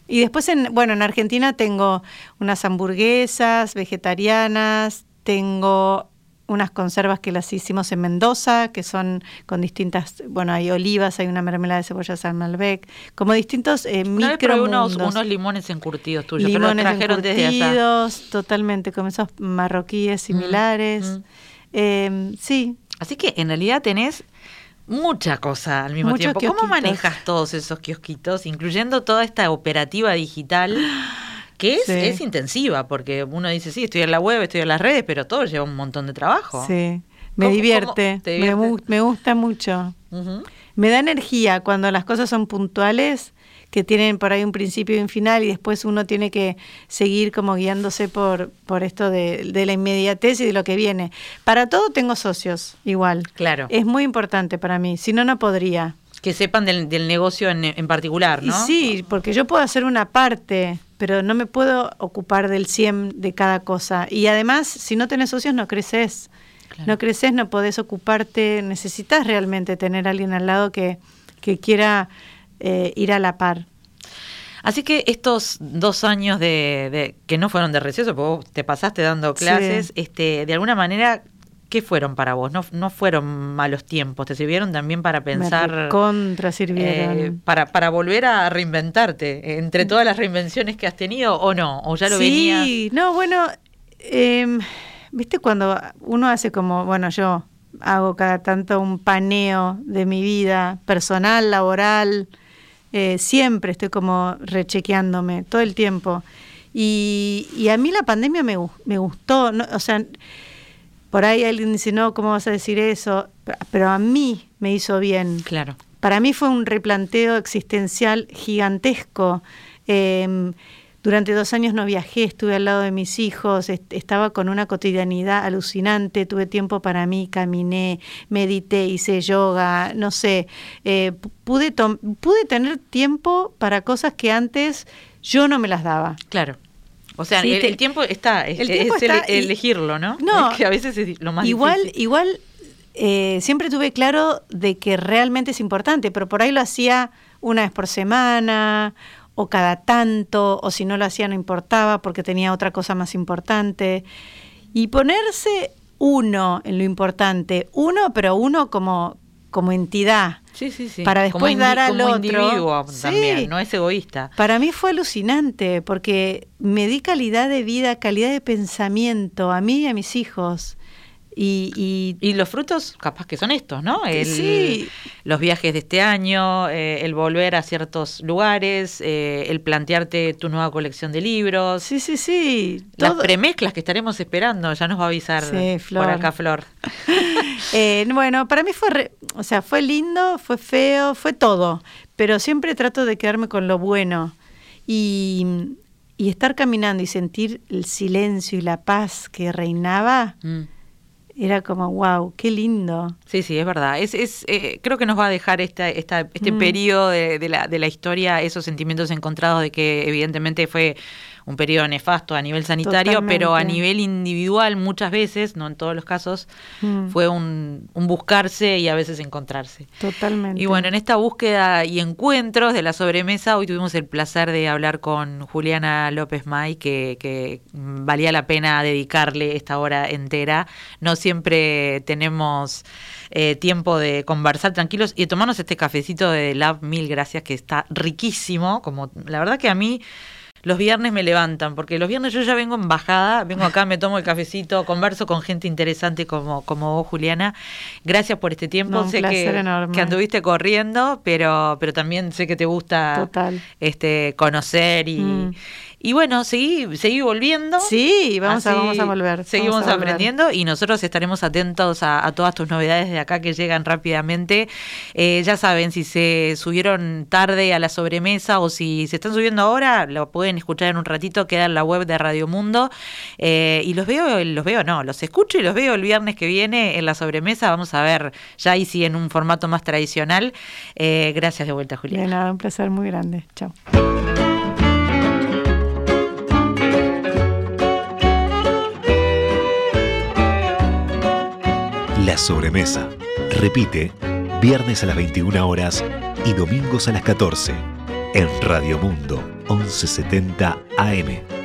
Y después, en, bueno, en Argentina tengo unas hamburguesas vegetarianas, tengo unas conservas que las hicimos en Mendoza, que son con distintas, bueno, hay olivas, hay una mermelada de cebolla San Malbec, como distintos eh, micro unos, unos limones encurtidos tuyos, limones encurtidos, totalmente, como esos marroquíes similares. Mm, mm. Eh, sí. Así que en realidad tenés mucha cosa al mismo tiempo. ¿Cómo manejas todos esos kiosquitos, incluyendo toda esta operativa digital? que es, es intensiva, porque uno dice, sí, estoy en la web, estoy en las redes, pero todo lleva un montón de trabajo. Sí, me divierte, Me, gusta mucho. Me da energía cuando las cosas son puntuales, que tienen por ahí un principio y un final, y después uno tiene que seguir como guiándose por, por esto de, de la inmediatez y de lo que viene. Para todo tengo socios, igual. Claro. Es muy importante para mí, si no, no podría. Que sepan del, del negocio en, en, particular, ¿no? sí, porque yo puedo hacer una parte, pero no me puedo ocupar del 100 de cada cosa. Y además, si no tenés socios, no creces. No creces, no podés ocuparte, necesitas realmente tener a alguien al lado que, que quiera eh, ir a la par. Así que estos dos años de, de, que no fueron de receso, porque vos te pasaste dando clases, este, de alguna manera ¿Qué fueron para vos? No, no fueron malos tiempos, te sirvieron también para pensar... contra sirvieron. Eh, para, para volver a reinventarte, entre todas las reinvenciones que has tenido o no, o ya lo venías. Sí, no, bueno, eh, viste cuando uno hace como, bueno, yo hago cada tanto un paneo de mi vida personal, laboral, eh, siempre estoy como rechequeándome todo el tiempo. Y, y a mí la pandemia me, me gustó, no, o sea por ahí alguien dice, no, ¿cómo vas a decir eso? Pero a mí me hizo bien. Claro. Para mí fue un replanteo existencial gigantesco. Em, durante dos años no viajé, estuve al lado de mis hijos, estaba con una cotidianidad alucinante, tuve tiempo para mí, caminé, medité, hice yoga, no sé, eh, pude, pude tener tiempo para cosas que antes yo no me las daba. Claro. O sea, el, tiempo está, es, elegirlo, ¿no? No, que a veces es lo más igual, difícil. Igual, eh, siempre tuve claro de que realmente es importante, pero por ahí lo hacía una vez por semana o cada tanto, o si no lo hacía no importaba porque tenía otra cosa más importante. Y ponerse uno en lo importante, uno, pero uno como, como entidad. Sí, sí, sí. Para después dar al como otro. también, no es egoísta. Para mí fue alucinante porque me di calidad de vida, calidad de pensamiento a mí y a mis hijos. Y, y, los frutos capaz que son estos, ¿no? El, sí. Los viajes de este año, eh, el volver a ciertos lugares, eh, el plantearte tu nueva colección de libros. Sí, sí, sí. Las premezclas que estaremos esperando, ya nos va a avisar por acá Flor. eh, bueno, para mí fue, o sea, fue lindo, fue feo, fue todo, pero siempre trato de quedarme con lo bueno. Y, y estar caminando y sentir el silencio y la paz que reinaba. Mm era como, wow, qué lindo. Sí, sí, es verdad. Es, es, eh, creo que nos va a dejar esta, esta, este mm. periodo de, de, la, de la historia, esos sentimientos encontrados de que evidentemente fue un periodo nefasto a nivel sanitario, pero a nivel individual muchas veces, no en todos los casos, mm. fue un, un, buscarse y a veces encontrarse. Totalmente. Y bueno, en esta búsqueda y encuentros de la sobremesa, hoy tuvimos el placer de hablar con Juliana López May, que, que valía la pena dedicarle esta hora entera. No siempre tenemos... Eh, tiempo de conversar tranquilos y de tomarnos este cafecito de Lab, mil gracias, que está riquísimo. Como la verdad que a mí los viernes me levantan, porque los viernes yo ya vengo en bajada, vengo acá, me tomo el cafecito, converso con gente interesante como, como vos, Juliana. Gracias por este tiempo. sé que, que, anduviste corriendo, pero, pero también sé que te gusta este conocer y, mm. Y bueno, seguí, seguí volviendo. Sí, vamos, a, vamos a volver. Seguimos aprendiendo y nosotros estaremos atentos a, todas tus novedades de acá que llegan rápidamente. Eh, ya saben, si se subieron tarde a la sobremesa o si se están subiendo ahora, lo pueden escuchar en un ratito, queda en la web de Radio Mundo. Eh, y los veo, los veo, no, los escucho y los veo el viernes que viene en la sobremesa. Vamos a ver, ya ahí sí en un formato más tradicional. Eh, gracias de vuelta, Julián. De nada, un placer muy grande. Chao. La sobremesa. Repite, viernes a las 21 horas y domingos a las 14 en Radio Mundo 1170 AM.